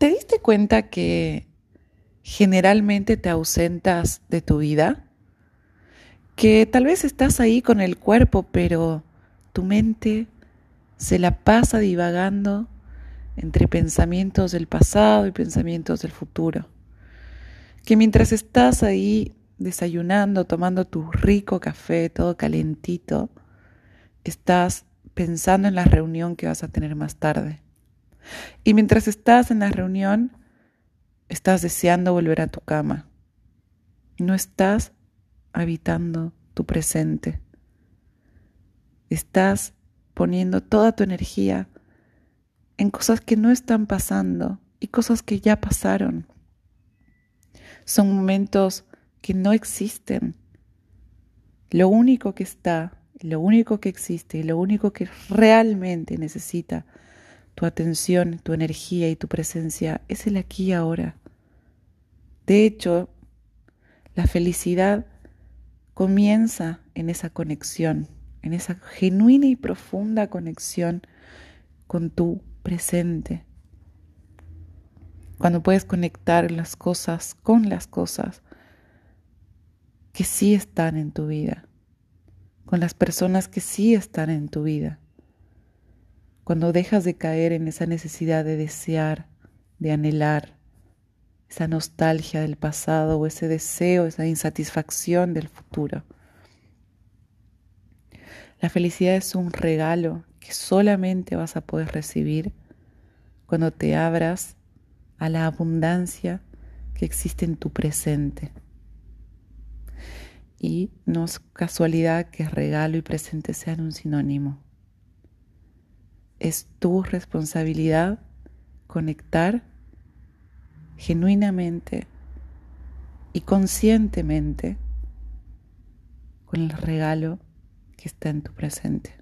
¿Te diste cuenta que generalmente te ausentas de tu vida? Que tal vez estás ahí con el cuerpo, pero tu mente se la pasa divagando entre pensamientos del pasado y pensamientos del futuro. Que mientras estás ahí desayunando, tomando tu rico café, todo calentito, estás pensando en la reunión que vas a tener más tarde y mientras estás en la reunión, estás deseando volver a tu cama. No estás habitando tu presente. Estás poniendo toda tu energía en cosas que no están pasando y cosas que ya pasaron. Son momentos que no existen. Lo único que está, lo único que existe y lo único que realmente necesita tu atención, tu energía y tu presencia es el aquí y ahora. De hecho, la felicidad comienza en esa conexión, en esa genuina y profunda conexión con tu presente. Cuando puedes conectar las cosas con las cosas que sí están en tu vida, con las personas que sí están en tu vida cuando dejas de caer en esa necesidad de desear, de anhelar, esa nostalgia del pasado o ese deseo, esa insatisfacción del futuro. La felicidad es un regalo que solamente vas a poder recibir cuando te abras a la abundancia que existe en tu presente. Y no es casualidad que regalo y presente sean un sinónimo. Es tu responsabilidad conectar genuinamente y conscientemente con el regalo que está en tu presente.